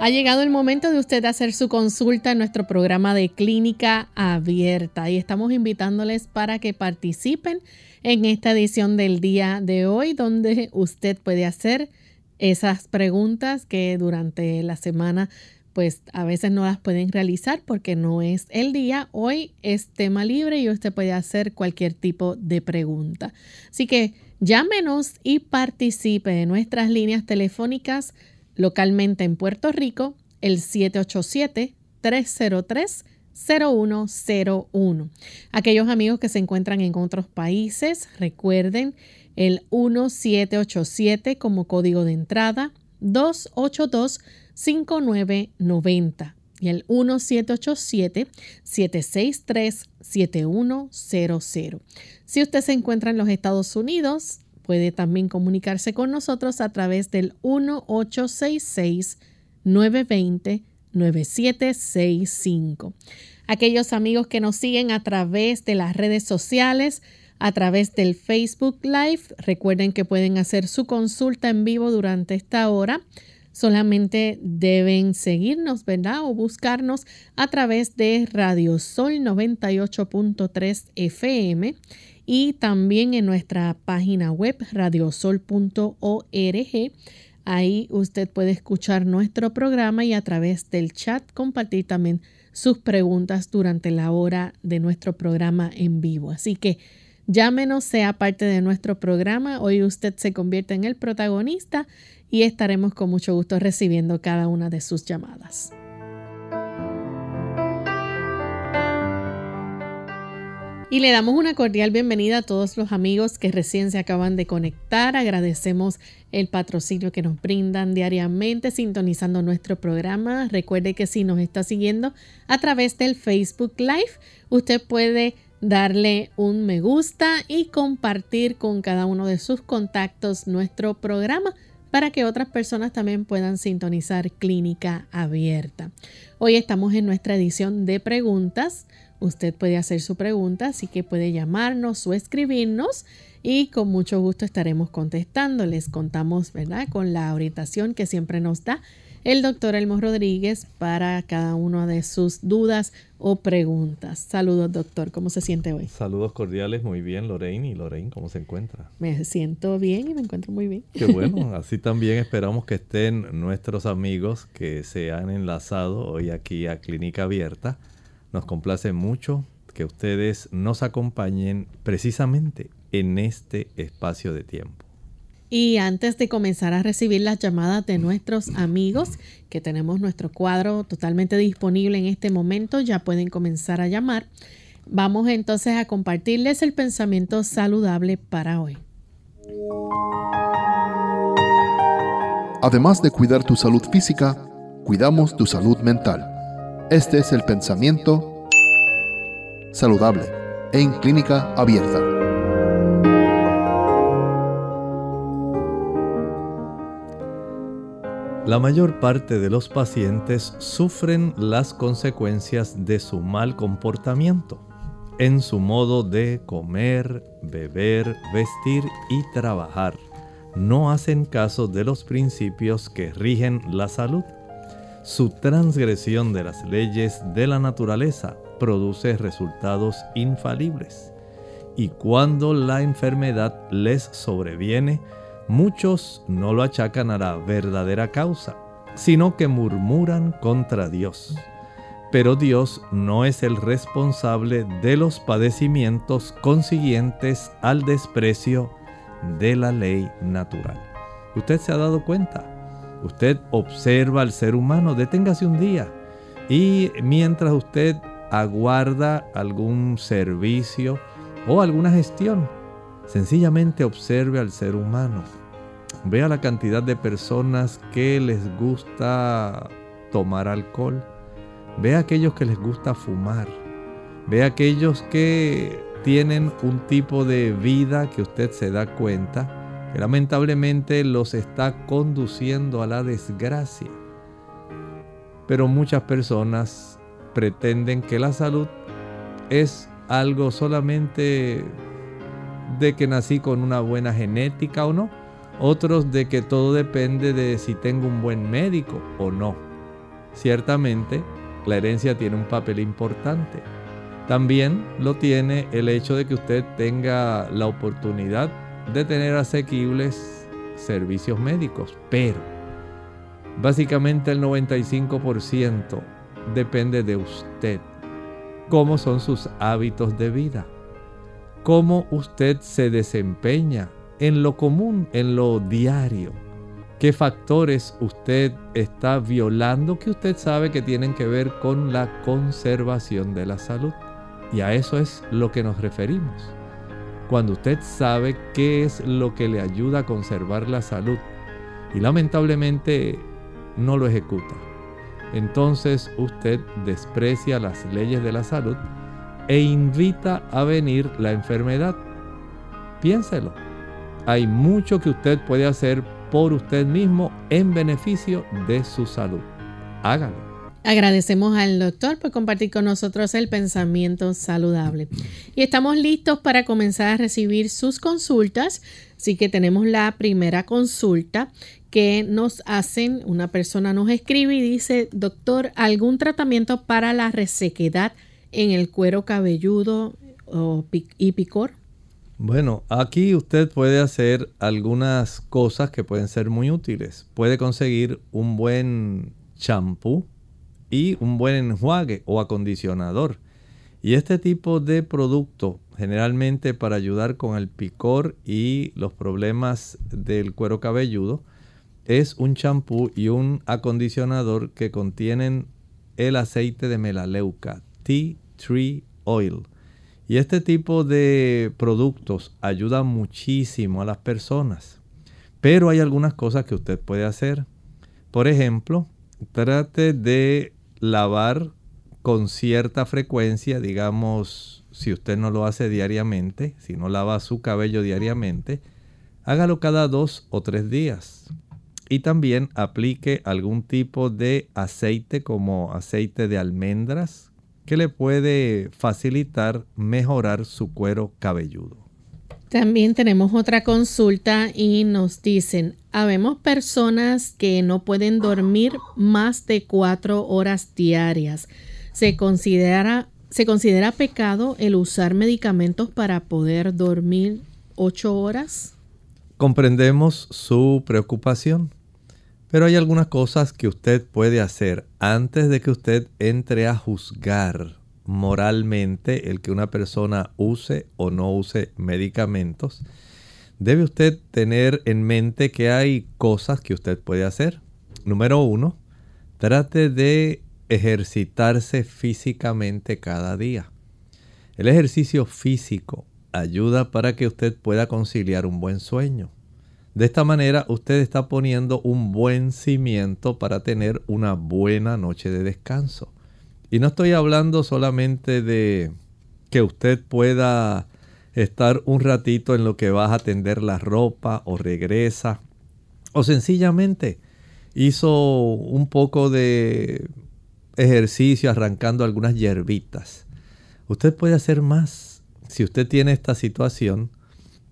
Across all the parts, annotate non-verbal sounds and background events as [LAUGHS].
Ha llegado el momento de usted hacer su consulta en nuestro programa de clínica abierta y estamos invitándoles para que participen en esta edición del día de hoy donde usted puede hacer esas preguntas que durante la semana pues a veces no las pueden realizar porque no es el día. Hoy es tema libre y usted puede hacer cualquier tipo de pregunta. Así que llámenos y participe en nuestras líneas telefónicas localmente en Puerto Rico, el 787-303-0101. Aquellos amigos que se encuentran en otros países, recuerden el 1787 como código de entrada, 282-5990 y el 1787-763-7100. Si usted se encuentra en los Estados Unidos, Puede también comunicarse con nosotros a través del 1866-920-9765. Aquellos amigos que nos siguen a través de las redes sociales, a través del Facebook Live, recuerden que pueden hacer su consulta en vivo durante esta hora. Solamente deben seguirnos, ¿verdad? O buscarnos a través de Radio Sol 98.3 FM y también en nuestra página web radiosol.org. Ahí usted puede escuchar nuestro programa y a través del chat compartir también sus preguntas durante la hora de nuestro programa en vivo. Así que llámenos, sea parte de nuestro programa. Hoy usted se convierte en el protagonista y estaremos con mucho gusto recibiendo cada una de sus llamadas. Y le damos una cordial bienvenida a todos los amigos que recién se acaban de conectar. Agradecemos el patrocinio que nos brindan diariamente sintonizando nuestro programa. Recuerde que si nos está siguiendo a través del Facebook Live, usted puede darle un me gusta y compartir con cada uno de sus contactos nuestro programa para que otras personas también puedan sintonizar Clínica Abierta. Hoy estamos en nuestra edición de preguntas. Usted puede hacer su pregunta, así que puede llamarnos o escribirnos y con mucho gusto estaremos contestando. Les contamos, ¿verdad?, con la orientación que siempre nos da el doctor Elmo Rodríguez para cada una de sus dudas o preguntas. Saludos, doctor. ¿Cómo se siente hoy? Saludos cordiales. Muy bien, Lorraine. ¿Y Lorraine cómo se encuentra? Me siento bien y me encuentro muy bien. Qué bueno. [LAUGHS] Así también esperamos que estén nuestros amigos que se han enlazado hoy aquí a Clínica Abierta nos complace mucho que ustedes nos acompañen precisamente en este espacio de tiempo. Y antes de comenzar a recibir las llamadas de nuestros amigos, que tenemos nuestro cuadro totalmente disponible en este momento, ya pueden comenzar a llamar. Vamos entonces a compartirles el pensamiento saludable para hoy. Además de cuidar tu salud física, cuidamos tu salud mental. Este es el pensamiento saludable en clínica abierta. La mayor parte de los pacientes sufren las consecuencias de su mal comportamiento en su modo de comer, beber, vestir y trabajar. No hacen caso de los principios que rigen la salud su transgresión de las leyes de la naturaleza produce resultados infalibles. Y cuando la enfermedad les sobreviene, muchos no lo achacan a la verdadera causa, sino que murmuran contra Dios. Pero Dios no es el responsable de los padecimientos consiguientes al desprecio de la ley natural. ¿Usted se ha dado cuenta? Usted observa al ser humano, deténgase un día y mientras usted aguarda algún servicio o alguna gestión, Sencillamente observe al ser humano. Vea la cantidad de personas que les gusta tomar alcohol. Ve a aquellos que les gusta fumar. Ve a aquellos que tienen un tipo de vida que usted se da cuenta lamentablemente los está conduciendo a la desgracia. Pero muchas personas pretenden que la salud es algo solamente de que nací con una buena genética o no. Otros de que todo depende de si tengo un buen médico o no. Ciertamente, la herencia tiene un papel importante. También lo tiene el hecho de que usted tenga la oportunidad de tener asequibles servicios médicos. Pero, básicamente el 95% depende de usted. ¿Cómo son sus hábitos de vida? cómo usted se desempeña en lo común, en lo diario. ¿Qué factores usted está violando que usted sabe que tienen que ver con la conservación de la salud? Y a eso es lo que nos referimos. Cuando usted sabe qué es lo que le ayuda a conservar la salud y lamentablemente no lo ejecuta, entonces usted desprecia las leyes de la salud e invita a venir la enfermedad. Piénselo. Hay mucho que usted puede hacer por usted mismo en beneficio de su salud. Hágalo. Agradecemos al doctor por compartir con nosotros el pensamiento saludable. Y estamos listos para comenzar a recibir sus consultas. Así que tenemos la primera consulta que nos hacen. Una persona nos escribe y dice, doctor, ¿algún tratamiento para la resequedad en el cuero cabelludo y picor? Bueno, aquí usted puede hacer algunas cosas que pueden ser muy útiles. Puede conseguir un buen champú y un buen enjuague o acondicionador. Y este tipo de producto, generalmente para ayudar con el picor y los problemas del cuero cabelludo, es un champú y un acondicionador que contienen el aceite de melaleuca, Tea Tree Oil. Y este tipo de productos ayuda muchísimo a las personas. Pero hay algunas cosas que usted puede hacer. Por ejemplo, trate de lavar con cierta frecuencia, digamos, si usted no lo hace diariamente, si no lava su cabello diariamente, hágalo cada dos o tres días. Y también aplique algún tipo de aceite como aceite de almendras, que le puede facilitar mejorar su cuero cabelludo. También tenemos otra consulta y nos dicen, habemos personas que no pueden dormir más de cuatro horas diarias. ¿Se considera, ¿Se considera pecado el usar medicamentos para poder dormir ocho horas? Comprendemos su preocupación. Pero hay algunas cosas que usted puede hacer antes de que usted entre a juzgar moralmente el que una persona use o no use medicamentos. Debe usted tener en mente que hay cosas que usted puede hacer. Número uno, trate de ejercitarse físicamente cada día. El ejercicio físico ayuda para que usted pueda conciliar un buen sueño. De esta manera usted está poniendo un buen cimiento para tener una buena noche de descanso. Y no estoy hablando solamente de que usted pueda estar un ratito en lo que vas a tender la ropa o regresa o sencillamente hizo un poco de ejercicio arrancando algunas hierbitas. Usted puede hacer más. Si usted tiene esta situación,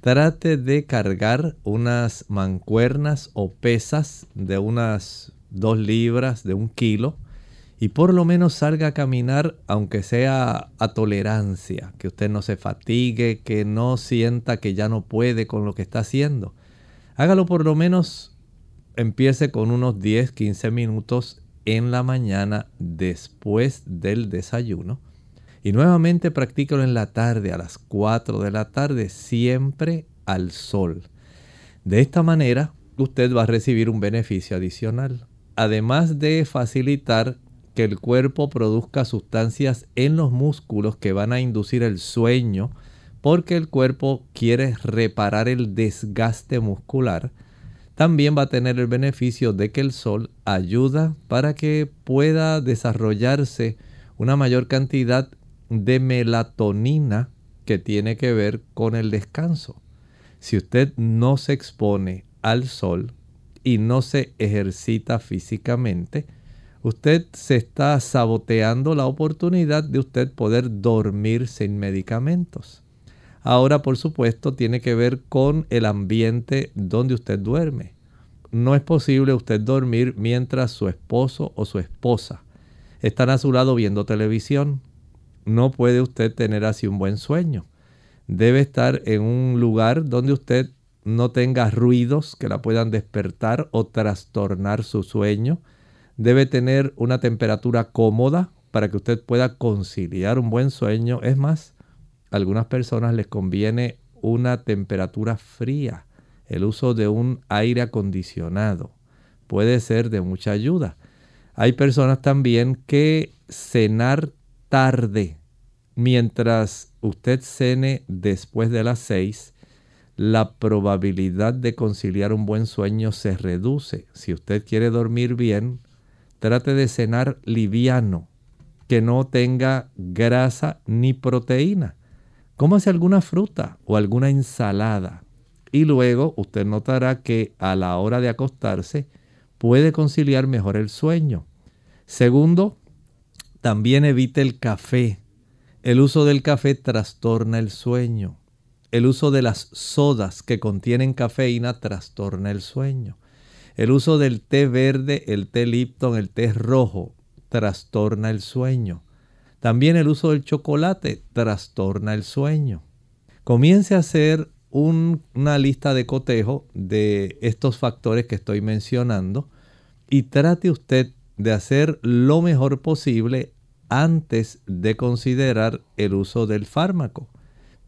trate de cargar unas mancuernas o pesas de unas dos libras, de un kilo, y por lo menos salga a caminar, aunque sea a tolerancia, que usted no se fatigue, que no sienta que ya no puede con lo que está haciendo. Hágalo por lo menos, empiece con unos 10, 15 minutos en la mañana después del desayuno y nuevamente practícalo en la tarde, a las 4 de la tarde, siempre al sol. De esta manera, usted va a recibir un beneficio adicional. Además de facilitar que el cuerpo produzca sustancias en los músculos que van a inducir el sueño, porque el cuerpo quiere reparar el desgaste muscular. También va a tener el beneficio de que el sol ayuda para que pueda desarrollarse una mayor cantidad de melatonina que tiene que ver con el descanso. Si usted no se expone al sol y no se ejercita físicamente, usted se está saboteando la oportunidad de usted poder dormir sin medicamentos. Ahora, por supuesto, tiene que ver con el ambiente donde usted duerme. No es posible usted dormir mientras su esposo o su esposa están a su lado viendo televisión. No puede usted tener así un buen sueño. Debe estar en un lugar donde usted no tenga ruidos que la puedan despertar o trastornar su sueño. Debe tener una temperatura cómoda para que usted pueda conciliar un buen sueño. Es más, a algunas personas les conviene una temperatura fría. El uso de un aire acondicionado puede ser de mucha ayuda. Hay personas también que cenar tarde, mientras usted cene después de las seis, la probabilidad de conciliar un buen sueño se reduce. Si usted quiere dormir bien, trate de cenar liviano, que no tenga grasa ni proteína. Cómase alguna fruta o alguna ensalada. Y luego usted notará que a la hora de acostarse, puede conciliar mejor el sueño. Segundo, también evite el café. El uso del café trastorna el sueño. El uso de las sodas que contienen cafeína trastorna el sueño. El uso del té verde, el té Lipton, el té rojo trastorna el sueño. También el uso del chocolate trastorna el sueño. Comience a hacer una lista de cotejo de estos factores que estoy mencionando y trate usted de hacer lo mejor posible antes de considerar el uso del fármaco.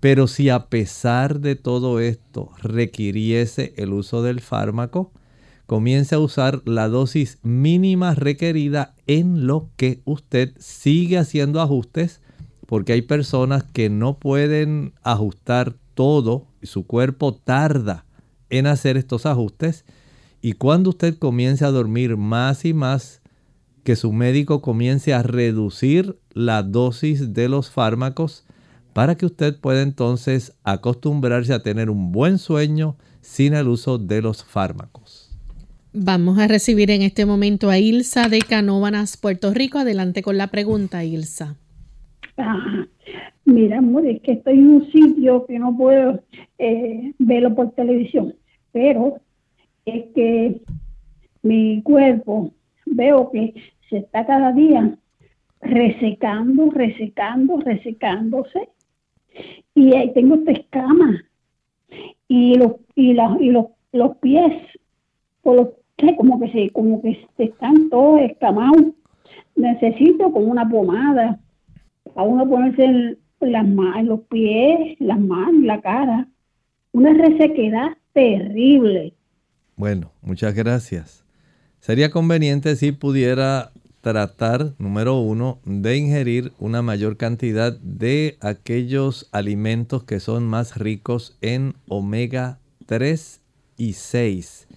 Pero si a pesar de todo esto requiriese el uso del fármaco, comience a usar la dosis mínima requerida en lo que usted sigue haciendo ajustes, porque hay personas que no pueden ajustar todo su cuerpo tarda en hacer estos ajustes. Y cuando usted comience a dormir más y más, que su médico comience a reducir la dosis de los fármacos para que usted pueda entonces acostumbrarse a tener un buen sueño sin el uso de los fármacos. Vamos a recibir en este momento a Ilsa de Canóvanas, Puerto Rico. Adelante con la pregunta, Ilsa. Ah, mira, amor, es que estoy en un sitio que no puedo eh, verlo por televisión, pero es que mi cuerpo veo que se está cada día resecando, resecando, resecándose. Y ahí tengo esta escama. Y los, y, y los, los pies, por los, como que se, como que están todos escamados. Necesito como una pomada a uno ponerse en las manos, los pies, las manos, la cara. Una resequedad terrible. Bueno, muchas gracias. Sería conveniente si pudiera tratar, número uno, de ingerir una mayor cantidad de aquellos alimentos que son más ricos en omega 3 y 6.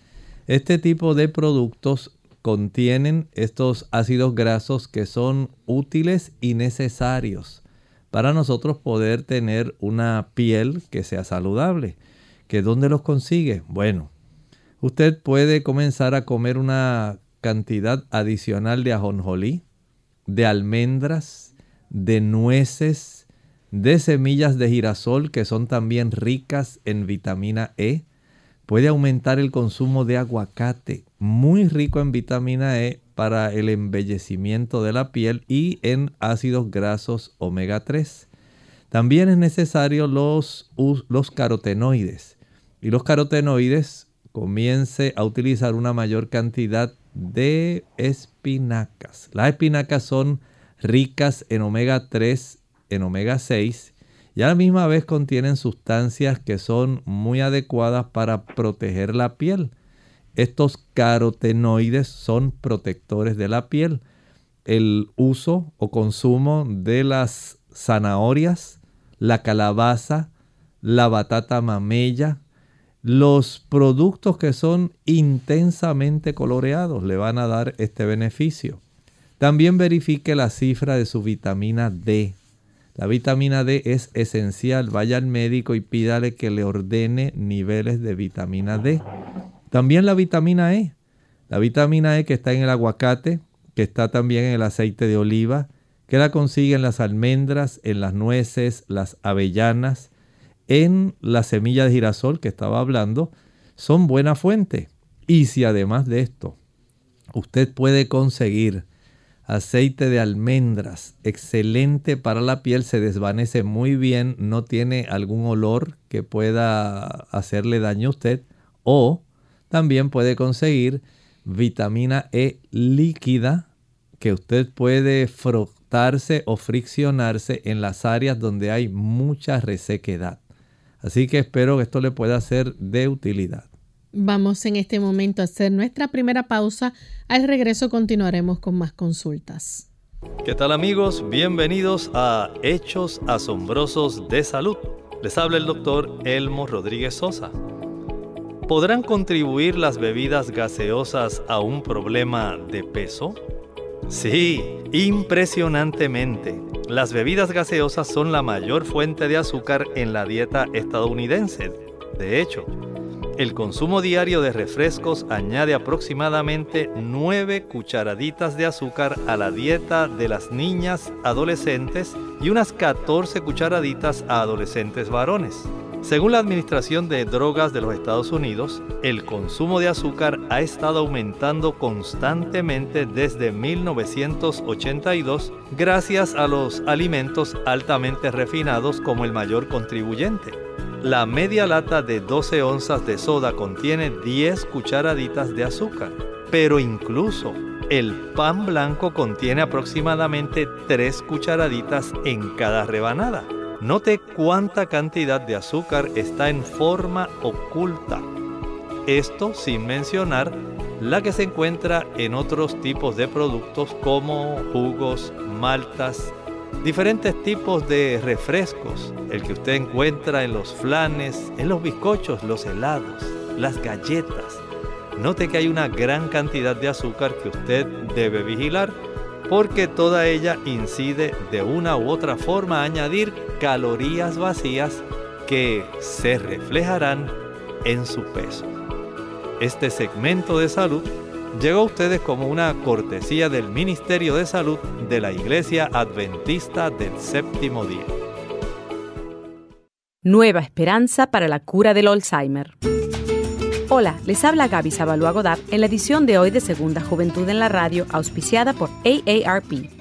Este tipo de productos contienen estos ácidos grasos que son útiles y necesarios para nosotros poder tener una piel que sea saludable. ¿Que dónde los consigue? Bueno, usted puede comenzar a comer una cantidad adicional de ajonjolí, de almendras, de nueces, de semillas de girasol que son también ricas en vitamina E. Puede aumentar el consumo de aguacate, muy rico en vitamina E para el embellecimiento de la piel y en ácidos grasos omega 3. También es necesario los, carotenoides. Y los carotenoides comience a utilizar una mayor cantidad de espinacas. Las espinacas son ricas en omega 3, en omega 6 y a la misma vez contienen sustancias que son muy adecuadas para proteger la piel. Estos carotenoides son protectores de la piel. El uso o consumo de las zanahorias, la calabaza, la batata mamella, los productos que son intensamente coloreados le van a dar este beneficio. También verifique la cifra de su vitamina D. La vitamina D es esencial. Vaya al médico y pídale que le ordene niveles de vitamina D. También la vitamina E. La vitamina E que está en el aguacate, que está también en el aceite de oliva, que la consigue en las almendras, en las nueces, las avellanas, en la semilla de girasol que estaba hablando, son buena fuente. Y si además de esto, usted puede conseguir aceite de almendras, excelente para la piel, se desvanece muy bien, no tiene algún olor que pueda hacerle daño a usted. O también puede conseguir vitamina E líquida que usted puede frotarse o friccionarse en las áreas donde hay mucha resequedad. Así que espero que esto le pueda ser de utilidad. Vamos en este momento a hacer nuestra primera pausa. Al regreso continuaremos con más consultas. ¿Qué tal amigos? Bienvenidos a Hechos Asombrosos de Salud. Les habla el doctor Elmo Rodríguez Sosa. ¿Podrán contribuir las bebidas gaseosas a un problema de peso? Sí, impresionantemente. Las bebidas gaseosas son la mayor fuente de azúcar en la dieta estadounidense. De hecho, el consumo diario de refrescos añade aproximadamente 9 cucharaditas de azúcar a la dieta de las niñas adolescentes y unas 14 cucharaditas a adolescentes varones. Según la Administración de Drogas de los Estados Unidos, el consumo de azúcar ha estado aumentando constantemente desde 1982 gracias a los alimentos altamente refinados como el mayor contribuyente. La media lata de 12 onzas de soda contiene 10 cucharaditas de azúcar, pero incluso el pan blanco contiene aproximadamente 3 cucharaditas en cada rebanada. Note cuánta cantidad de azúcar está en forma oculta. Esto sin mencionar la que se encuentra en otros tipos de productos como jugos, maltas, diferentes tipos de refrescos, el que usted encuentra en los flanes, en los bizcochos, los helados, las galletas. Note que hay una gran cantidad de azúcar que usted debe vigilar porque toda ella incide de una u otra forma a añadir calorías vacías que se reflejarán en su peso. Este segmento de salud llegó a ustedes como una cortesía del Ministerio de Salud de la Iglesia Adventista del Séptimo Día. Nueva esperanza para la cura del Alzheimer. Hola, les habla Gaby Zabalúa Godard en la edición de hoy de Segunda Juventud en la Radio, auspiciada por AARP.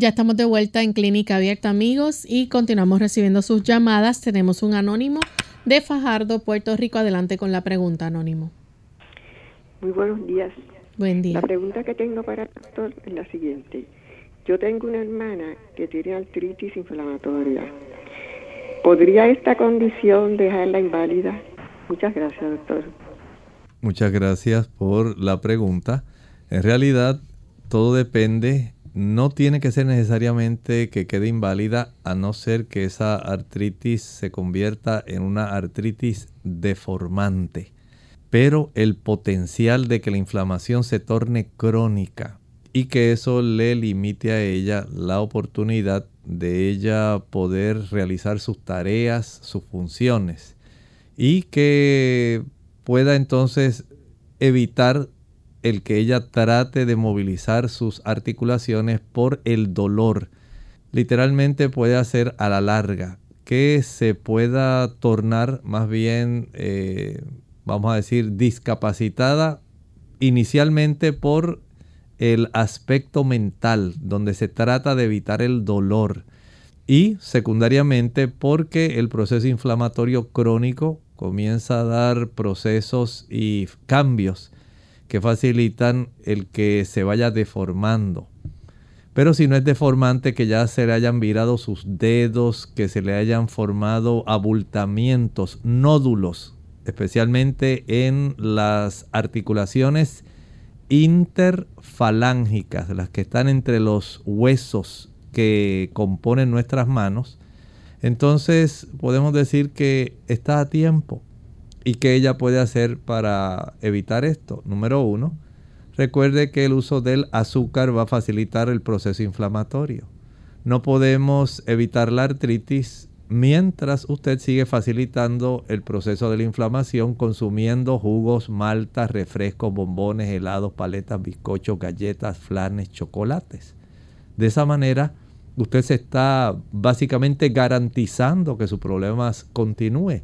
Ya estamos de vuelta en Clínica Abierta, amigos, y continuamos recibiendo sus llamadas. Tenemos un anónimo de Fajardo, Puerto Rico. Adelante con la pregunta, anónimo. Muy buenos días. Buen día. La pregunta que tengo para el doctor es la siguiente. Yo tengo una hermana que tiene artritis inflamatoria. ¿Podría esta condición dejarla inválida? Muchas gracias, doctor. Muchas gracias por la pregunta. En realidad, todo depende no tiene que ser necesariamente que quede inválida a no ser que esa artritis se convierta en una artritis deformante. Pero el potencial de que la inflamación se torne crónica y que eso le limite a ella la oportunidad de ella poder realizar sus tareas, sus funciones y que pueda entonces evitar el que ella trate de movilizar sus articulaciones por el dolor. Literalmente puede hacer a la larga. Que se pueda tornar más bien, eh, vamos a decir, discapacitada inicialmente por el aspecto mental, donde se trata de evitar el dolor, y secundariamente porque el proceso inflamatorio crónico comienza a dar procesos y cambios que facilitan el que se vaya deformando. Pero si no es deformante, que ya se le hayan virado sus dedos, que se le hayan formado abultamientos, nódulos, especialmente en las articulaciones interfalángicas, las que están entre los huesos que componen nuestras manos, entonces podemos decir que está a tiempo ¿Y qué ella puede hacer para evitar esto? Número uno, recuerde que el uso del azúcar va a facilitar el proceso inflamatorio. No podemos evitar la artritis mientras usted sigue facilitando el proceso de la inflamación consumiendo jugos, maltas, refrescos, bombones, helados, paletas, bizcochos, galletas, flanes, chocolates. De esa manera, usted se está básicamente garantizando que su problema continúe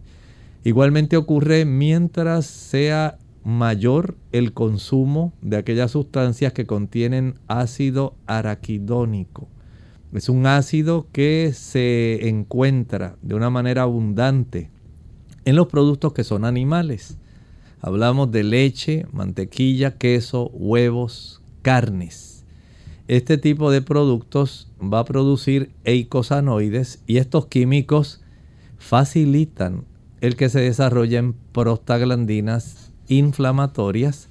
Igualmente ocurre mientras sea mayor el consumo de aquellas sustancias que contienen ácido araquidónico. Es un ácido que se encuentra de una manera abundante en los productos que son animales. Hablamos de leche, mantequilla, queso, huevos, carnes. Este tipo de productos va a producir eicosanoides y estos químicos facilitan el que se desarrollen prostaglandinas inflamatorias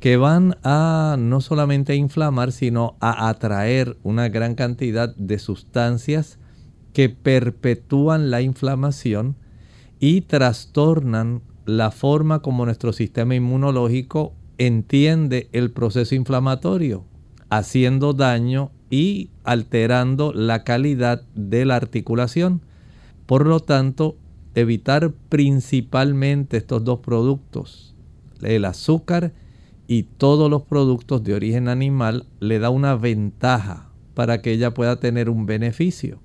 que van a no solamente inflamar, sino a atraer una gran cantidad de sustancias que perpetúan la inflamación y trastornan la forma como nuestro sistema inmunológico entiende el proceso inflamatorio, haciendo daño y alterando la calidad de la articulación. Por lo tanto, evitar principalmente estos dos productos, el azúcar y todos los productos de origen animal, le da una ventaja para que ella pueda tener un beneficio.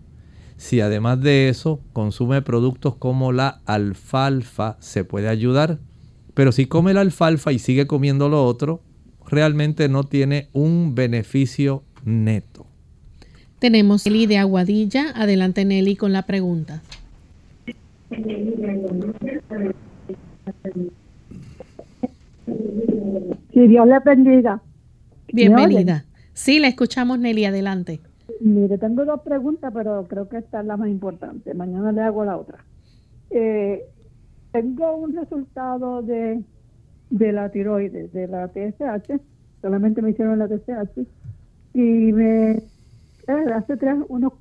Si además de eso consume productos como la alfalfa, se puede ayudar. Pero si come la alfalfa y sigue comiendo lo otro, realmente no tiene un beneficio neto. Tenemos Nelly de Aguadilla. Adelante Nelly con la pregunta. Si Dios le bendiga. Bienvenida. Sí, la escuchamos, Nelly. Adelante. Mire, tengo dos preguntas, pero creo que esta es la más importante. Mañana le hago la otra. Eh, tengo un resultado de, de la tiroides, de la TSH. Solamente me hicieron la TSH. Y me, eh, hace tres, unos,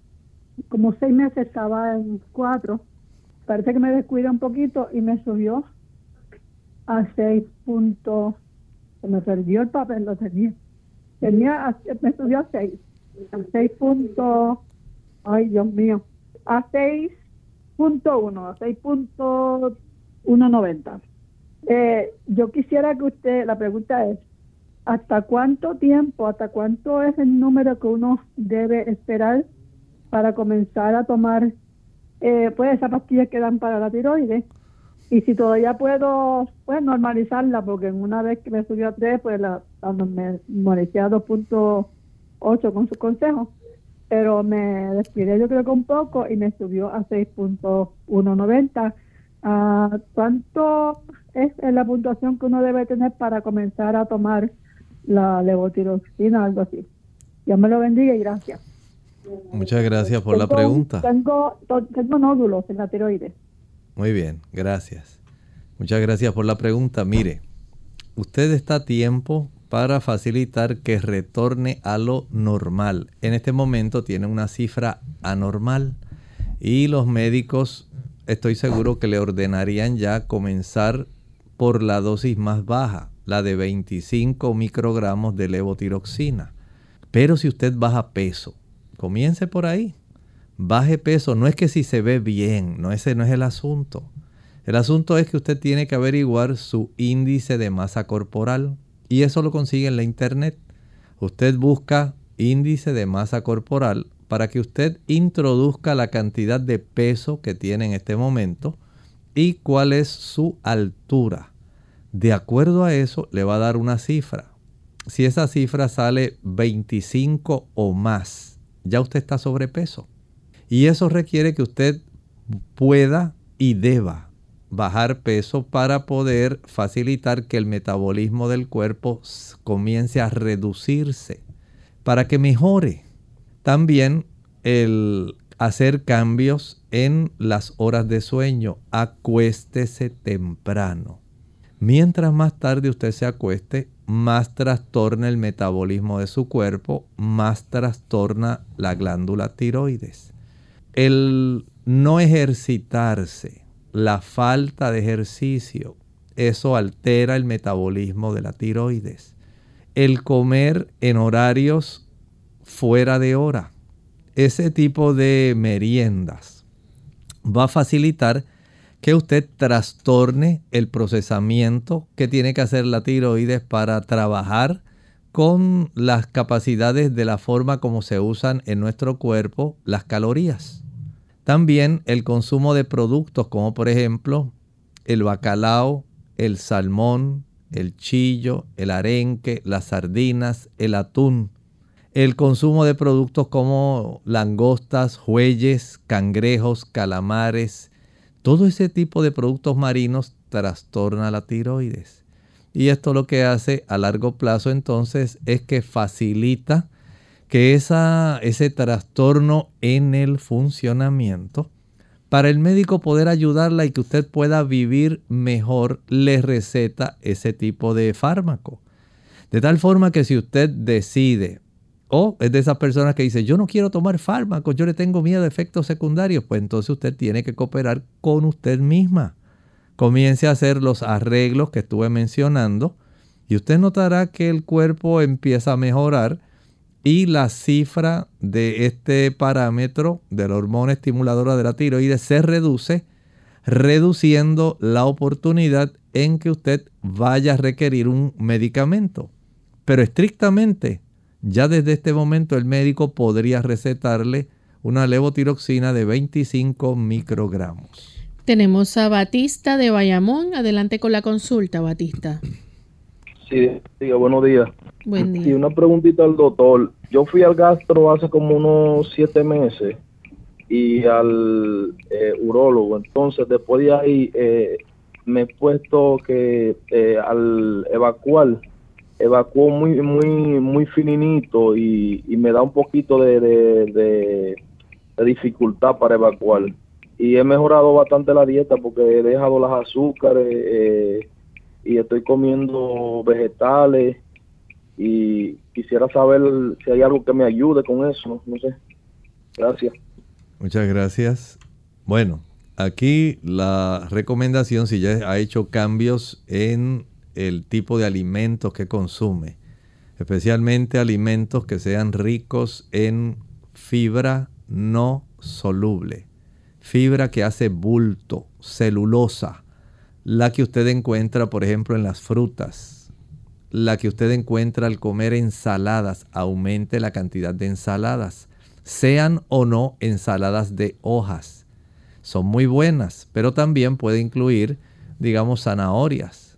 como seis meses estaba en cuatro parece que me descuida un poquito y me subió a 6 puntos. Se me perdió el papel, lo tenía. Tenía, me subió a 6. A 6 puntos. Ay, Dios mío. A 6.1, a 6.190. Eh, yo quisiera que usted, la pregunta es, ¿hasta cuánto tiempo, hasta cuánto es el número que uno debe esperar para comenzar a tomar eh, pues esas pastillas que dan para la tiroides? Y si todavía puedo pues normalizarla, porque en una vez que me subió a 3, pues la, me normalizé a 2.8 con su consejo, pero me despide yo creo que un poco y me subió a 6.190. Ah, ¿Cuánto es la puntuación que uno debe tener para comenzar a tomar la levotiroxina, algo así? Dios me lo bendiga y gracias. Muchas gracias por la pregunta. Tengo, tengo nódulos en la tiroides. Muy bien, gracias. Muchas gracias por la pregunta. Mire, usted está a tiempo para facilitar que retorne a lo normal. En este momento tiene una cifra anormal y los médicos estoy seguro que le ordenarían ya comenzar por la dosis más baja, la de 25 microgramos de levotiroxina. Pero si usted baja peso, comience por ahí baje peso. No es que si se ve bien, no ese no es el asunto. El asunto es que usted tiene que averiguar su índice de masa corporal y eso lo consigue en la internet. Usted busca índice de masa corporal para que usted introduzca la cantidad de peso que tiene en este momento y cuál es su altura. De acuerdo a eso le va a dar una cifra. Si esa cifra sale 25 o más, ya usted está sobrepeso. Y eso requiere que usted pueda y deba bajar peso para poder facilitar que el metabolismo del cuerpo comience a reducirse, para que mejore. También el hacer cambios en las horas de sueño. Acuéstese temprano. Mientras más tarde usted se acueste, más trastorna el metabolismo de su cuerpo, más trastorna la glándula tiroides el no ejercitarse, la falta de ejercicio, eso altera el metabolismo de la tiroides. El comer en horarios fuera de hora, ese tipo de meriendas va a facilitar que usted trastorne el procesamiento que tiene que hacer la tiroides para trabajar con las capacidades de la forma como se usan en nuestro cuerpo las calorías. También el consumo de productos como por ejemplo el bacalao, el salmón, el chillo, el arenque, las sardinas, el atún. El consumo de productos como langostas, jueyes, cangrejos, calamares. Todo ese tipo de productos marinos trastorna la tiroides. Y esto lo que hace a largo plazo entonces es que facilita que esa, ese trastorno en el funcionamiento, para el médico poder ayudarla y que usted pueda vivir mejor, le receta ese tipo de fármaco. De tal forma que si usted decide, o es de esas personas que dice, yo no quiero tomar fármacos, yo le tengo miedo a efectos secundarios, pues entonces usted tiene que cooperar con usted misma. Comience a hacer los arreglos que estuve mencionando y usted notará que el cuerpo empieza a mejorar y la cifra de este parámetro de la hormona estimuladora de la tiroides se reduce, reduciendo la oportunidad en que usted vaya a requerir un medicamento. Pero estrictamente, ya desde este momento el médico podría recetarle una levotiroxina de 25 microgramos. Tenemos a Batista de Bayamón. Adelante con la consulta, Batista. Sí, diga, buenos días. Buen día. Y una preguntita al doctor. Yo fui al gastro hace como unos siete meses y al eh, urólogo. Entonces, después de ahí, eh, me he puesto que eh, al evacuar, evacuó muy, muy, muy fininito y, me da un poquito de, de, dificultad para evacuar. Y he mejorado bastante la dieta porque he dejado las azúcares y estoy comiendo vegetales y quisiera saber si hay algo que me ayude con eso, no sé. Gracias. Muchas gracias. Bueno, aquí la recomendación, si ya ha hecho cambios en el tipo de alimentos que consume, especialmente alimentos que sean ricos en fibra no soluble, fibra que hace bulto, celulosa, la que usted encuentra, por ejemplo, en las frutas, la que usted encuentra al comer ensaladas. Aumente la cantidad de ensaladas, sean o no ensaladas de hojas. Son muy buenas, pero también puede incluir, digamos, zanahorias.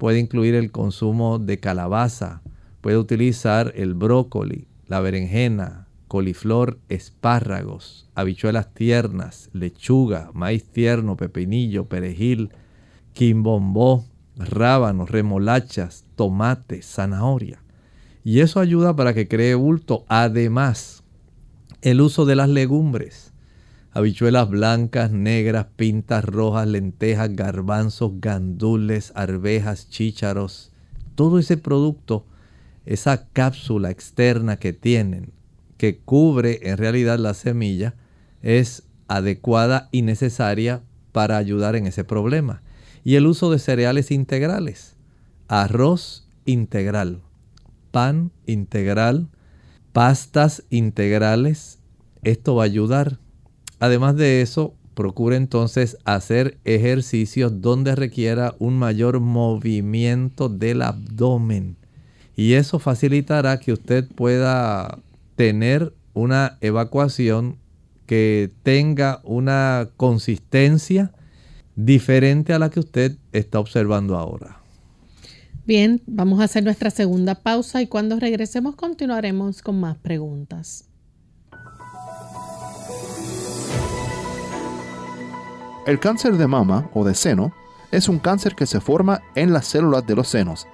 Puede incluir el consumo de calabaza. Puede utilizar el brócoli, la berenjena, coliflor, espárragos, habichuelas tiernas, lechuga, maíz tierno, pepinillo, perejil, quimbombó, rábanos, remolachas, tomate, zanahoria. Y eso ayuda para que cree bulto. Además, el uso de las legumbres. Habichuelas blancas, negras, pintas rojas, lentejas, garbanzos, gandules, arvejas, chícharos. Todo ese producto, esa cápsula externa que tienen, que cubre en realidad la semilla, es adecuada y necesaria para ayudar en ese problema y el uso de cereales integrales, arroz integral, pan integral, pastas integrales. Esto va a ayudar. Además de eso, procure entonces hacer ejercicios donde requiera un mayor movimiento del abdomen. Y eso facilitará que usted pueda tener una evacuación que tenga una consistencia diferente a la que usted está observando ahora. Bien, vamos a hacer nuestra segunda pausa y cuando regresemos continuaremos con más preguntas. El cáncer de mama o de seno es un cáncer que se forma en las células de los senos.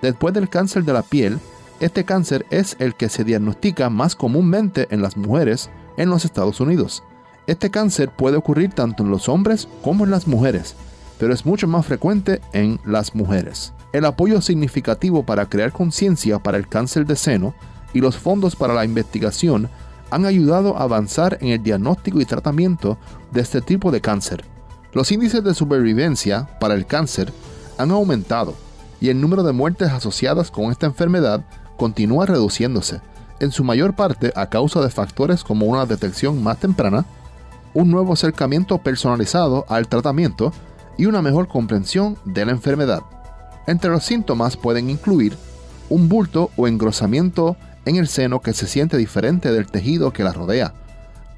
Después del cáncer de la piel, este cáncer es el que se diagnostica más comúnmente en las mujeres en los Estados Unidos. Este cáncer puede ocurrir tanto en los hombres como en las mujeres, pero es mucho más frecuente en las mujeres. El apoyo significativo para crear conciencia para el cáncer de seno y los fondos para la investigación han ayudado a avanzar en el diagnóstico y tratamiento de este tipo de cáncer. Los índices de supervivencia para el cáncer han aumentado y el número de muertes asociadas con esta enfermedad continúa reduciéndose, en su mayor parte a causa de factores como una detección más temprana, un nuevo acercamiento personalizado al tratamiento y una mejor comprensión de la enfermedad. Entre los síntomas pueden incluir un bulto o engrosamiento en el seno que se siente diferente del tejido que la rodea,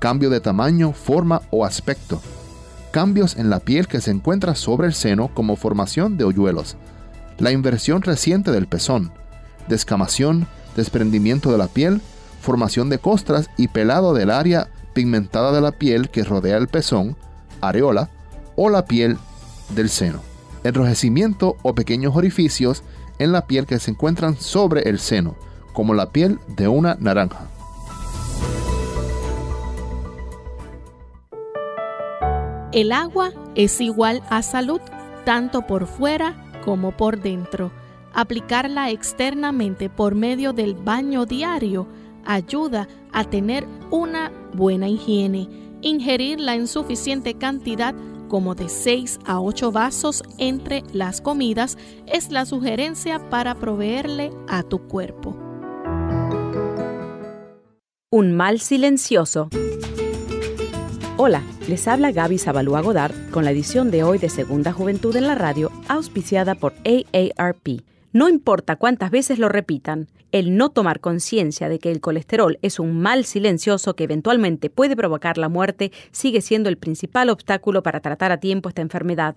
cambio de tamaño, forma o aspecto, cambios en la piel que se encuentra sobre el seno como formación de hoyuelos, la inversión reciente del pezón, descamación, desprendimiento de la piel, formación de costras y pelado del área pigmentada de la piel que rodea el pezón, areola o la piel del seno. Enrojecimiento o pequeños orificios en la piel que se encuentran sobre el seno, como la piel de una naranja. El agua es igual a salud, tanto por fuera como por dentro. Aplicarla externamente por medio del baño diario ayuda a tener una buena higiene. Ingerirla en suficiente cantidad como de 6 a 8 vasos entre las comidas es la sugerencia para proveerle a tu cuerpo. Un mal silencioso. Hola, les habla Gaby Zabalúa Godard con la edición de hoy de Segunda Juventud en la Radio, auspiciada por AARP. No importa cuántas veces lo repitan, el no tomar conciencia de que el colesterol es un mal silencioso que eventualmente puede provocar la muerte sigue siendo el principal obstáculo para tratar a tiempo esta enfermedad.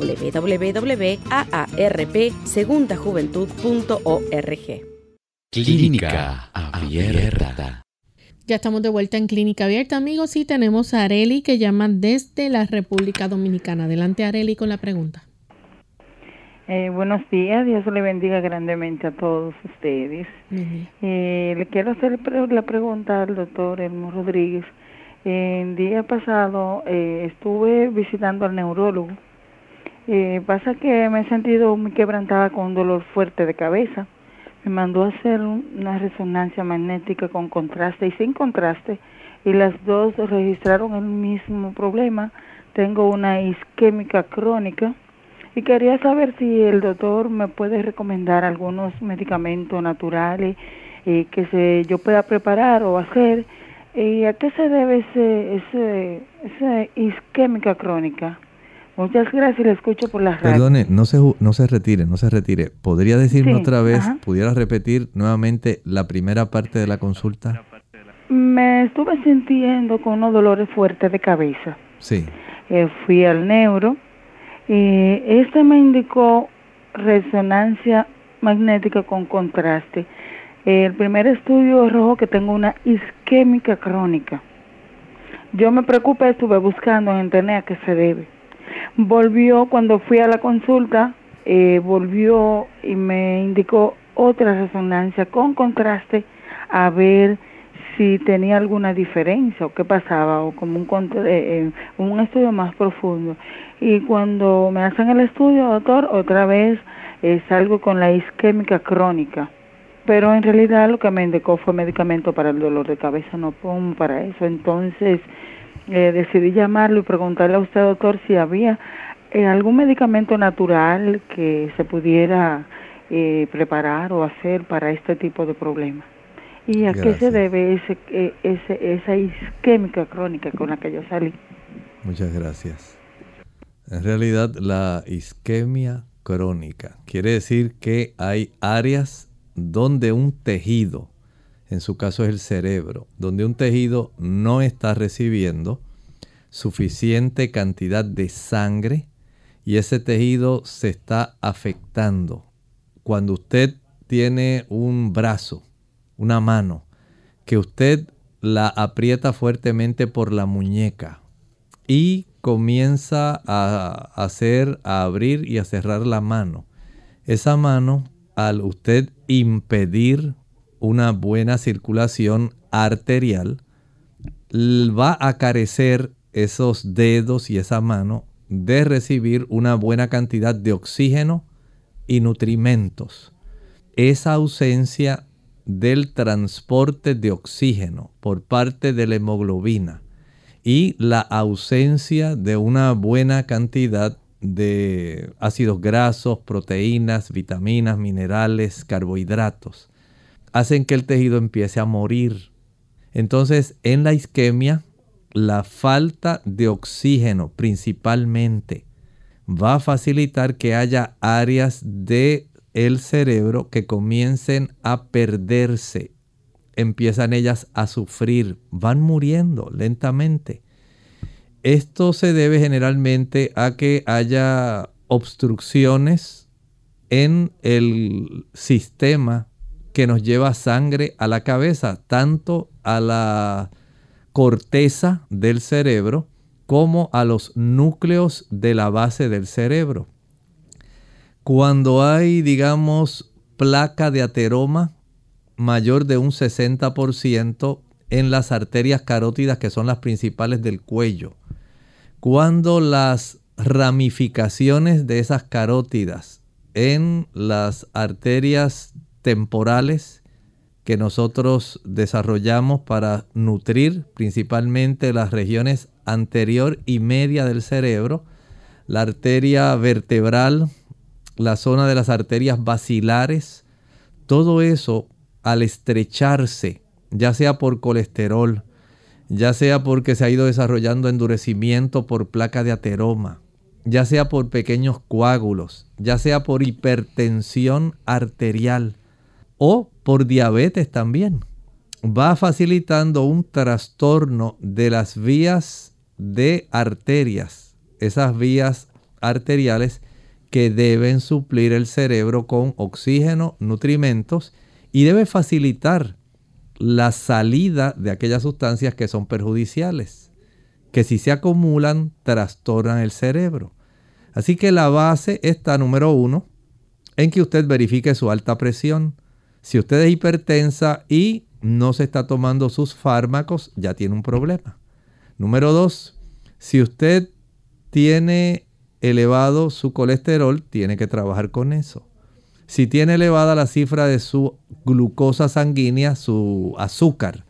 www.aarpsegundajuventud.org. Clínica Abierta. Ya estamos de vuelta en Clínica Abierta, amigos, y tenemos a Areli que llama desde la República Dominicana. Adelante, Areli, con la pregunta. Eh, buenos días, Dios le bendiga grandemente a todos ustedes. Eh, le quiero hacer la pregunta al doctor Elmo Rodríguez. El día pasado eh, estuve visitando al neurólogo. Pasa que me he sentido muy quebrantada con un dolor fuerte de cabeza me mandó a hacer una resonancia magnética con contraste y sin contraste y las dos registraron el mismo problema. Tengo una isquémica crónica y quería saber si el doctor me puede recomendar algunos medicamentos naturales eh, que se, yo pueda preparar o hacer. ¿Y a qué se debe ese, ese, esa isquémica crónica? Muchas gracias, le escucho por la radio. Perdone, no se, no se retire, no se retire. ¿Podría decirme otra vez, pudiera repetir nuevamente la primera parte de la consulta? Me estuve sintiendo con unos dolores fuertes de cabeza. Sí. Eh, fui al neuro y este me indicó resonancia magnética con contraste. El primer estudio rojo que tengo una isquémica crónica. Yo me preocupé, estuve buscando en internet a qué se debe Volvió cuando fui a la consulta, eh, volvió y me indicó otra resonancia con contraste a ver si tenía alguna diferencia o qué pasaba o como un, eh, eh, un estudio más profundo. Y cuando me hacen el estudio, doctor, otra vez salgo con la isquémica crónica. Pero en realidad lo que me indicó fue medicamento para el dolor de cabeza, no pongo para eso. Entonces, eh, decidí llamarlo y preguntarle a usted, doctor, si había eh, algún medicamento natural que se pudiera eh, preparar o hacer para este tipo de problemas. ¿Y a qué se debe ese, ese, esa isquémica crónica con la que yo salí? Muchas gracias. En realidad, la isquemia crónica quiere decir que hay áreas donde un tejido en su caso es el cerebro, donde un tejido no está recibiendo suficiente cantidad de sangre y ese tejido se está afectando. Cuando usted tiene un brazo, una mano, que usted la aprieta fuertemente por la muñeca y comienza a hacer, a abrir y a cerrar la mano. Esa mano, al usted impedir una buena circulación arterial, va a carecer esos dedos y esa mano de recibir una buena cantidad de oxígeno y nutrimentos. Esa ausencia del transporte de oxígeno por parte de la hemoglobina y la ausencia de una buena cantidad de ácidos grasos, proteínas, vitaminas, minerales, carbohidratos hacen que el tejido empiece a morir. Entonces, en la isquemia, la falta de oxígeno principalmente va a facilitar que haya áreas de el cerebro que comiencen a perderse. Empiezan ellas a sufrir, van muriendo lentamente. Esto se debe generalmente a que haya obstrucciones en el sistema que nos lleva sangre a la cabeza, tanto a la corteza del cerebro como a los núcleos de la base del cerebro. Cuando hay, digamos, placa de ateroma mayor de un 60% en las arterias carótidas que son las principales del cuello, cuando las ramificaciones de esas carótidas en las arterias temporales que nosotros desarrollamos para nutrir principalmente las regiones anterior y media del cerebro, la arteria vertebral, la zona de las arterias basilares, todo eso al estrecharse, ya sea por colesterol, ya sea porque se ha ido desarrollando endurecimiento por placa de ateroma, ya sea por pequeños coágulos, ya sea por hipertensión arterial, o por diabetes también. Va facilitando un trastorno de las vías de arterias, esas vías arteriales que deben suplir el cerebro con oxígeno, nutrimentos y debe facilitar la salida de aquellas sustancias que son perjudiciales, que si se acumulan trastornan el cerebro. Así que la base está número uno en que usted verifique su alta presión. Si usted es hipertensa y no se está tomando sus fármacos, ya tiene un problema. Número dos, si usted tiene elevado su colesterol, tiene que trabajar con eso. Si tiene elevada la cifra de su glucosa sanguínea, su azúcar,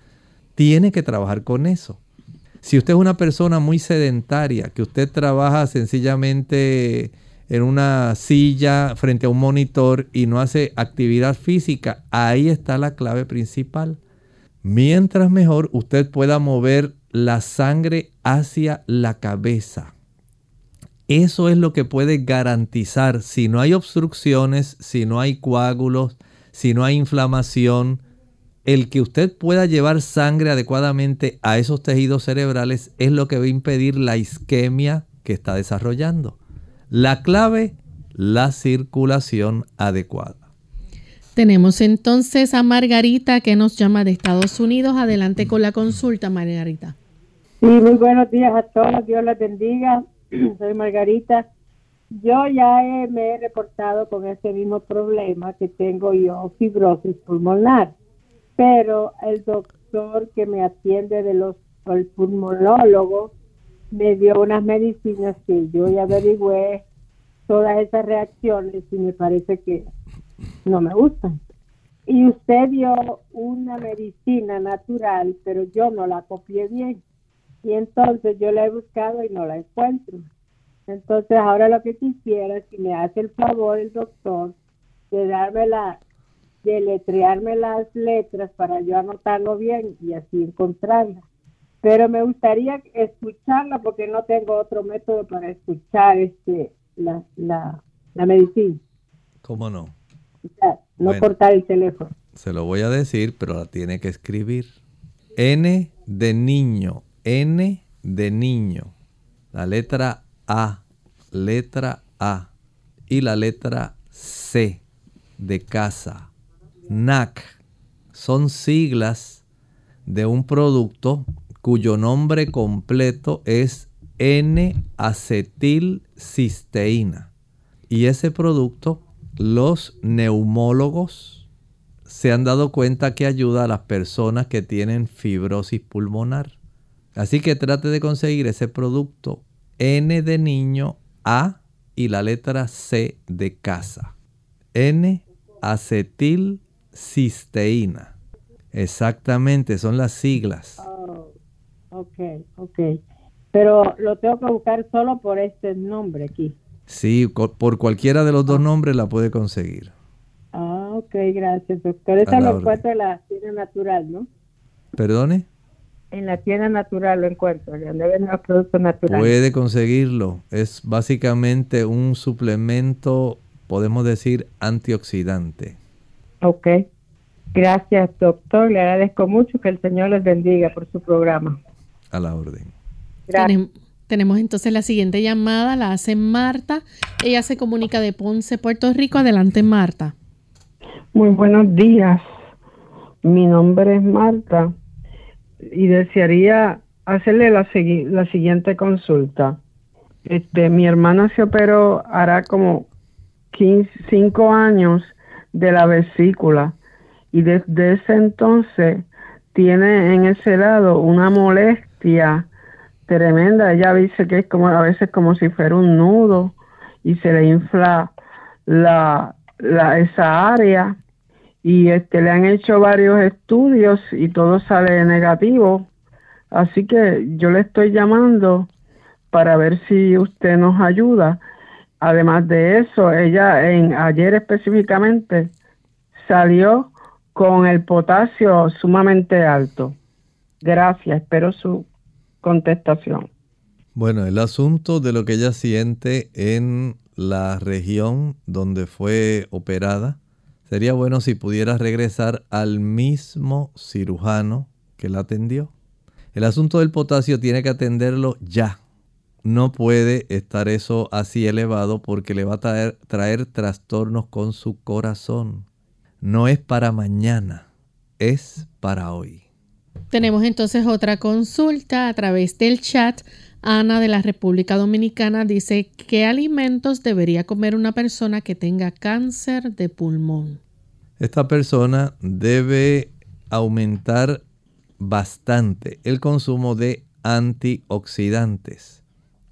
tiene que trabajar con eso. Si usted es una persona muy sedentaria, que usted trabaja sencillamente en una silla frente a un monitor y no hace actividad física, ahí está la clave principal. Mientras mejor usted pueda mover la sangre hacia la cabeza. Eso es lo que puede garantizar si no hay obstrucciones, si no hay coágulos, si no hay inflamación, el que usted pueda llevar sangre adecuadamente a esos tejidos cerebrales es lo que va a impedir la isquemia que está desarrollando. La clave, la circulación adecuada. Tenemos entonces a Margarita que nos llama de Estados Unidos. Adelante con la consulta, Margarita. Sí, muy buenos días a todos. Dios les bendiga. [CLEARS THROAT] Soy Margarita. Yo ya me he reportado con ese mismo problema que tengo yo, fibrosis pulmonar pero el doctor que me atiende de los el pulmonólogo me dio unas medicinas que yo ya averigüé todas esas reacciones y me parece que no me gustan. Y usted dio una medicina natural, pero yo no la copié bien. Y entonces yo la he buscado y no la encuentro. Entonces ahora lo que quisiera que me hace el favor el doctor de darme la deletrearme las letras para yo anotarlo bien y así encontrarla. Pero me gustaría escucharla porque no tengo otro método para escuchar este la, la, medicina. ¿Cómo no? no cortar el teléfono. Se lo voy a decir, pero la tiene que escribir. N de niño, N de niño. La letra A, letra A. Y la letra C de casa. NAC son siglas de un producto cuyo nombre completo es N-acetilcisteína. Y ese producto, los neumólogos se han dado cuenta que ayuda a las personas que tienen fibrosis pulmonar. Así que trate de conseguir ese producto N de niño, A y la letra C de casa. N-acetil cisteína. Exactamente, son las siglas. Ok, ok. Pero lo tengo que buscar solo por este nombre aquí. Sí, por cualquiera de los dos ah. nombres la puede conseguir. Ah, ok, gracias, doctor. Eso lo encuentro en la tienda natural, ¿no? ¿Perdone? En la tienda natural lo encuentro, donde ven los productos naturales. Puede conseguirlo. Es básicamente un suplemento, podemos decir, antioxidante. Ok. Gracias, doctor. Le agradezco mucho que el Señor les bendiga por su programa. A la orden. Gracias. Tenemos entonces la siguiente llamada, la hace Marta. Ella se comunica de Ponce, Puerto Rico. Adelante, Marta. Muy buenos días. Mi nombre es Marta y desearía hacerle la, la siguiente consulta. Este, mi hermana se operó hará como 15, 5 años de la vesícula y desde ese entonces tiene en ese lado una molestia tremenda. Ella dice que es como a veces como si fuera un nudo y se le infla la, la esa área y este le han hecho varios estudios y todo sale negativo. Así que yo le estoy llamando para ver si usted nos ayuda Además de eso, ella en ayer específicamente salió con el potasio sumamente alto. Gracias, espero su contestación. Bueno, el asunto de lo que ella siente en la región donde fue operada, sería bueno si pudiera regresar al mismo cirujano que la atendió. El asunto del potasio tiene que atenderlo ya, no puede estar eso así elevado porque le va a traer, traer trastornos con su corazón. No es para mañana, es para hoy. Tenemos entonces otra consulta a través del chat. Ana de la República Dominicana dice, ¿qué alimentos debería comer una persona que tenga cáncer de pulmón? Esta persona debe aumentar bastante el consumo de antioxidantes.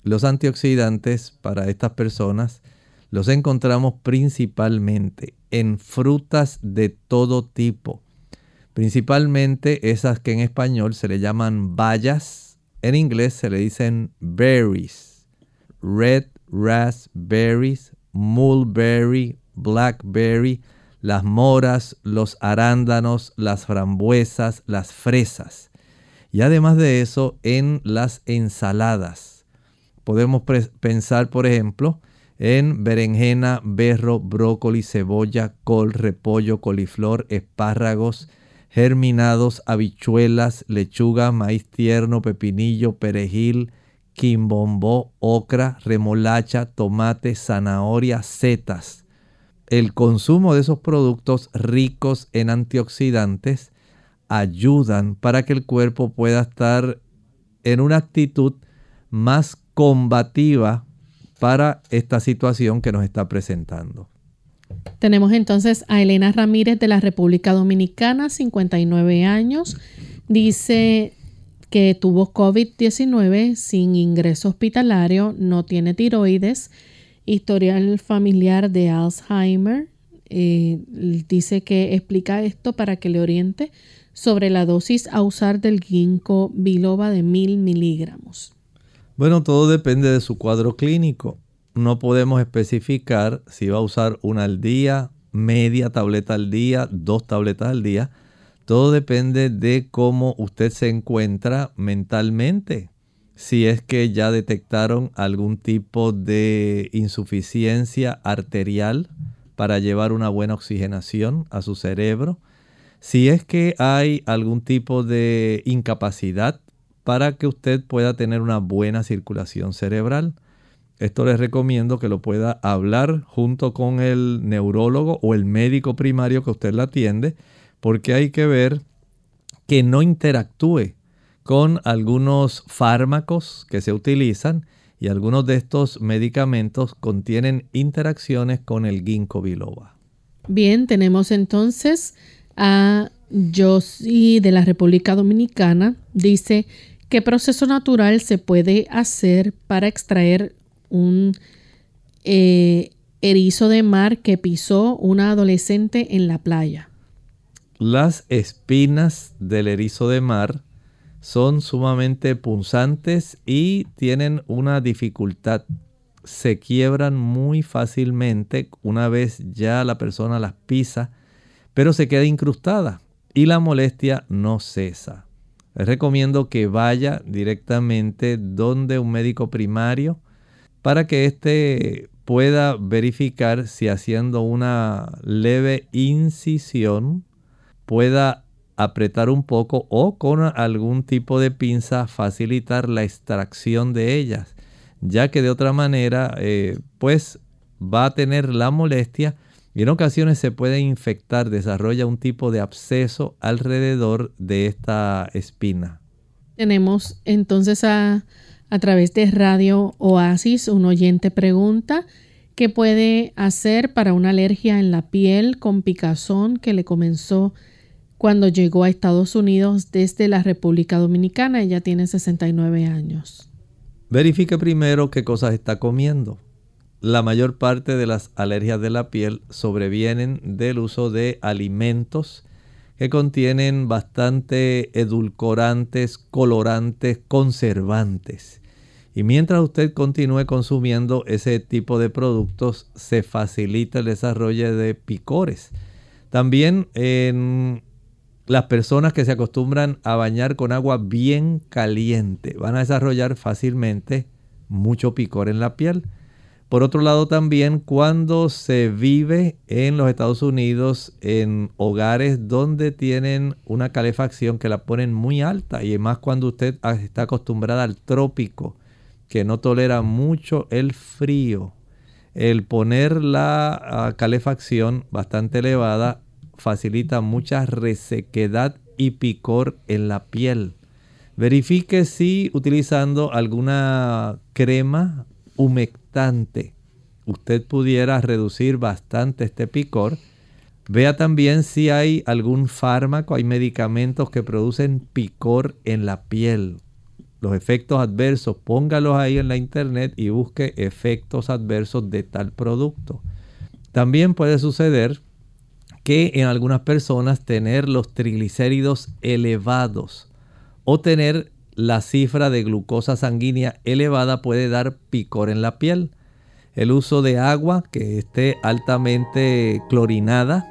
Los antioxidantes para estas personas los encontramos principalmente en frutas de todo tipo, principalmente esas que en español se le llaman bayas, en inglés se le dicen berries, red raspberries, mulberry, blackberry, las moras, los arándanos, las frambuesas, las fresas. Y además de eso, en las ensaladas. Podemos pensar, por ejemplo, en berenjena, berro, brócoli, cebolla, col, repollo, coliflor, espárragos, germinados, habichuelas, lechuga, maíz tierno, pepinillo, perejil, quimbombó, ocra, remolacha, tomate, zanahoria, setas. El consumo de esos productos ricos en antioxidantes ayudan para que el cuerpo pueda estar en una actitud más combativa para esta situación que nos está presentando. Tenemos entonces a Elena Ramírez de la República Dominicana, 59 años. Dice que tuvo COVID-19 sin ingreso hospitalario, no tiene tiroides, historial familiar de Alzheimer. Eh, dice que explica esto para que le oriente sobre la dosis a usar del ginkgo biloba de mil miligramos. Bueno, todo depende de su cuadro clínico no podemos especificar si va a usar una al día, media tableta al día, dos tabletas al día. Todo depende de cómo usted se encuentra mentalmente. Si es que ya detectaron algún tipo de insuficiencia arterial para llevar una buena oxigenación a su cerebro. Si es que hay algún tipo de incapacidad para que usted pueda tener una buena circulación cerebral. Esto les recomiendo que lo pueda hablar junto con el neurólogo o el médico primario que usted la atiende, porque hay que ver que no interactúe con algunos fármacos que se utilizan y algunos de estos medicamentos contienen interacciones con el ginkgo biloba. Bien, tenemos entonces a Josie de la República Dominicana. Dice, ¿qué proceso natural se puede hacer para extraer un eh, erizo de mar que pisó una adolescente en la playa. Las espinas del erizo de mar son sumamente punzantes y tienen una dificultad. Se quiebran muy fácilmente una vez ya la persona las pisa, pero se queda incrustada y la molestia no cesa. Les recomiendo que vaya directamente donde un médico primario para que éste pueda verificar si haciendo una leve incisión pueda apretar un poco o con algún tipo de pinza facilitar la extracción de ellas, ya que de otra manera eh, pues va a tener la molestia y en ocasiones se puede infectar, desarrolla un tipo de absceso alrededor de esta espina. Tenemos entonces a a través de Radio Oasis, un oyente pregunta qué puede hacer para una alergia en la piel con picazón que le comenzó cuando llegó a Estados Unidos desde la República Dominicana. Ella tiene 69 años. Verifique primero qué cosas está comiendo. La mayor parte de las alergias de la piel sobrevienen del uso de alimentos que contienen bastante edulcorantes, colorantes, conservantes. Y mientras usted continúe consumiendo ese tipo de productos, se facilita el desarrollo de picores. También en las personas que se acostumbran a bañar con agua bien caliente van a desarrollar fácilmente mucho picor en la piel. Por otro lado también cuando se vive en los Estados Unidos en hogares donde tienen una calefacción que la ponen muy alta y más cuando usted está acostumbrada al trópico que no tolera mucho el frío, el poner la ah, calefacción bastante elevada facilita mucha resequedad y picor en la piel. Verifique si utilizando alguna crema humectante usted pudiera reducir bastante este picor. Vea también si hay algún fármaco, hay medicamentos que producen picor en la piel. Los efectos adversos, póngalos ahí en la internet y busque efectos adversos de tal producto. También puede suceder que en algunas personas tener los triglicéridos elevados o tener la cifra de glucosa sanguínea elevada puede dar picor en la piel. El uso de agua que esté altamente clorinada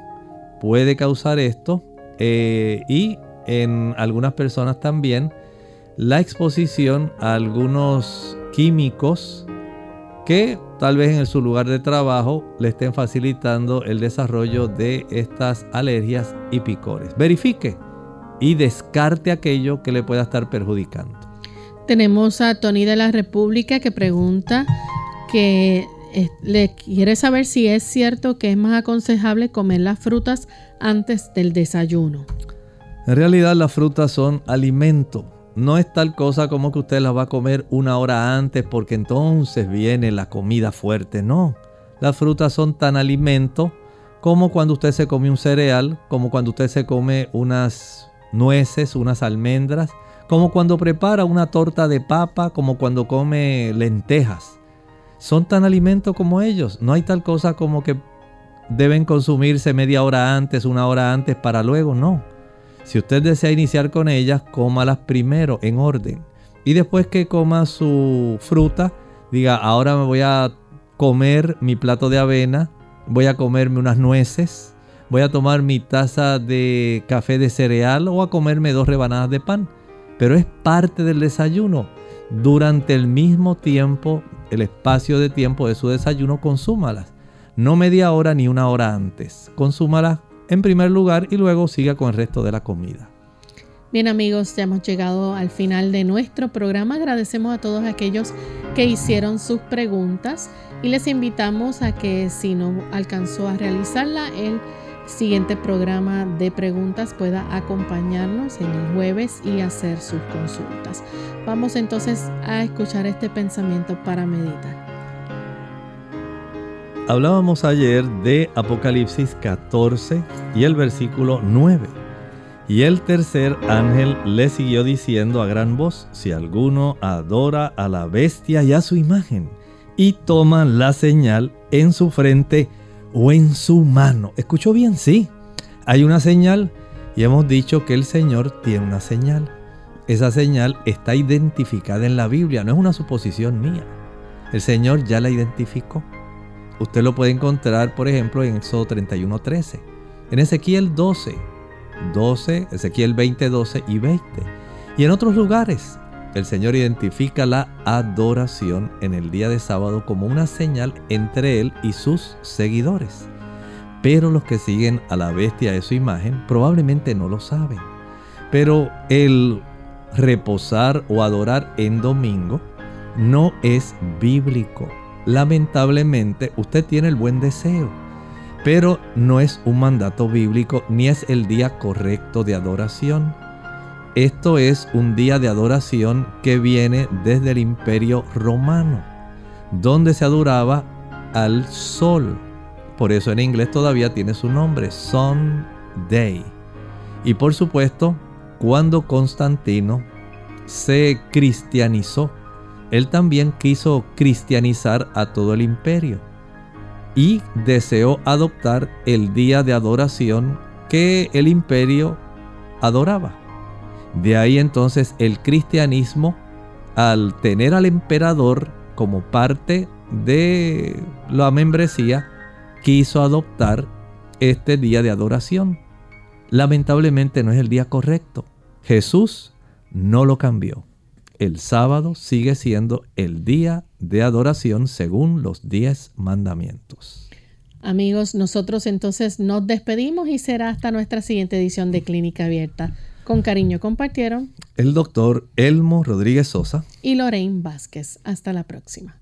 puede causar esto. Eh, y en algunas personas también la exposición a algunos químicos que tal vez en su lugar de trabajo le estén facilitando el desarrollo de estas alergias y picores. Verifique y descarte aquello que le pueda estar perjudicando. Tenemos a Tony de la República que pregunta que eh, le quiere saber si es cierto que es más aconsejable comer las frutas antes del desayuno. En realidad las frutas son alimento. No es tal cosa como que usted las va a comer una hora antes porque entonces viene la comida fuerte. No, las frutas son tan alimento como cuando usted se come un cereal, como cuando usted se come unas nueces, unas almendras, como cuando prepara una torta de papa, como cuando come lentejas. Son tan alimentos como ellos. No hay tal cosa como que deben consumirse media hora antes, una hora antes para luego, no. Si usted desea iniciar con ellas, cómalas primero en orden. Y después que coma su fruta, diga, ahora me voy a comer mi plato de avena, voy a comerme unas nueces, voy a tomar mi taza de café de cereal o a comerme dos rebanadas de pan. Pero es parte del desayuno. Durante el mismo tiempo, el espacio de tiempo de su desayuno, consúmalas. No media hora ni una hora antes. Consúmalas en primer lugar y luego siga con el resto de la comida. Bien amigos, ya hemos llegado al final de nuestro programa. Agradecemos a todos aquellos que hicieron sus preguntas y les invitamos a que si no alcanzó a realizarla, el siguiente programa de preguntas pueda acompañarnos en el jueves y hacer sus consultas. Vamos entonces a escuchar este pensamiento para meditar. Hablábamos ayer de Apocalipsis 14 y el versículo 9. Y el tercer ángel le siguió diciendo a gran voz, si alguno adora a la bestia y a su imagen, y toma la señal en su frente, o en su mano. ¿Escuchó bien? Sí. Hay una señal y hemos dicho que el Señor tiene una señal. Esa señal está identificada en la Biblia, no es una suposición mía. El Señor ya la identificó. Usted lo puede encontrar, por ejemplo, en Éxodo 31:13, en Ezequiel 12, 12, Ezequiel 20, 12 y 20. Y en otros lugares, el Señor identifica la adoración en el día de sábado como una señal entre Él y sus seguidores. Pero los que siguen a la bestia de su imagen probablemente no lo saben. Pero el reposar o adorar en domingo no es bíblico. Lamentablemente usted tiene el buen deseo, pero no es un mandato bíblico ni es el día correcto de adoración. Esto es un día de adoración que viene desde el imperio romano, donde se adoraba al sol. Por eso en inglés todavía tiene su nombre, Day. Y por supuesto, cuando Constantino se cristianizó, él también quiso cristianizar a todo el imperio y deseó adoptar el día de adoración que el imperio adoraba. De ahí entonces el cristianismo, al tener al emperador como parte de la membresía, quiso adoptar este día de adoración. Lamentablemente no es el día correcto. Jesús no lo cambió. El sábado sigue siendo el día de adoración según los diez mandamientos. Amigos, nosotros entonces nos despedimos y será hasta nuestra siguiente edición de Clínica Abierta. Con cariño compartieron el doctor Elmo Rodríguez Sosa y Lorraine Vázquez. Hasta la próxima.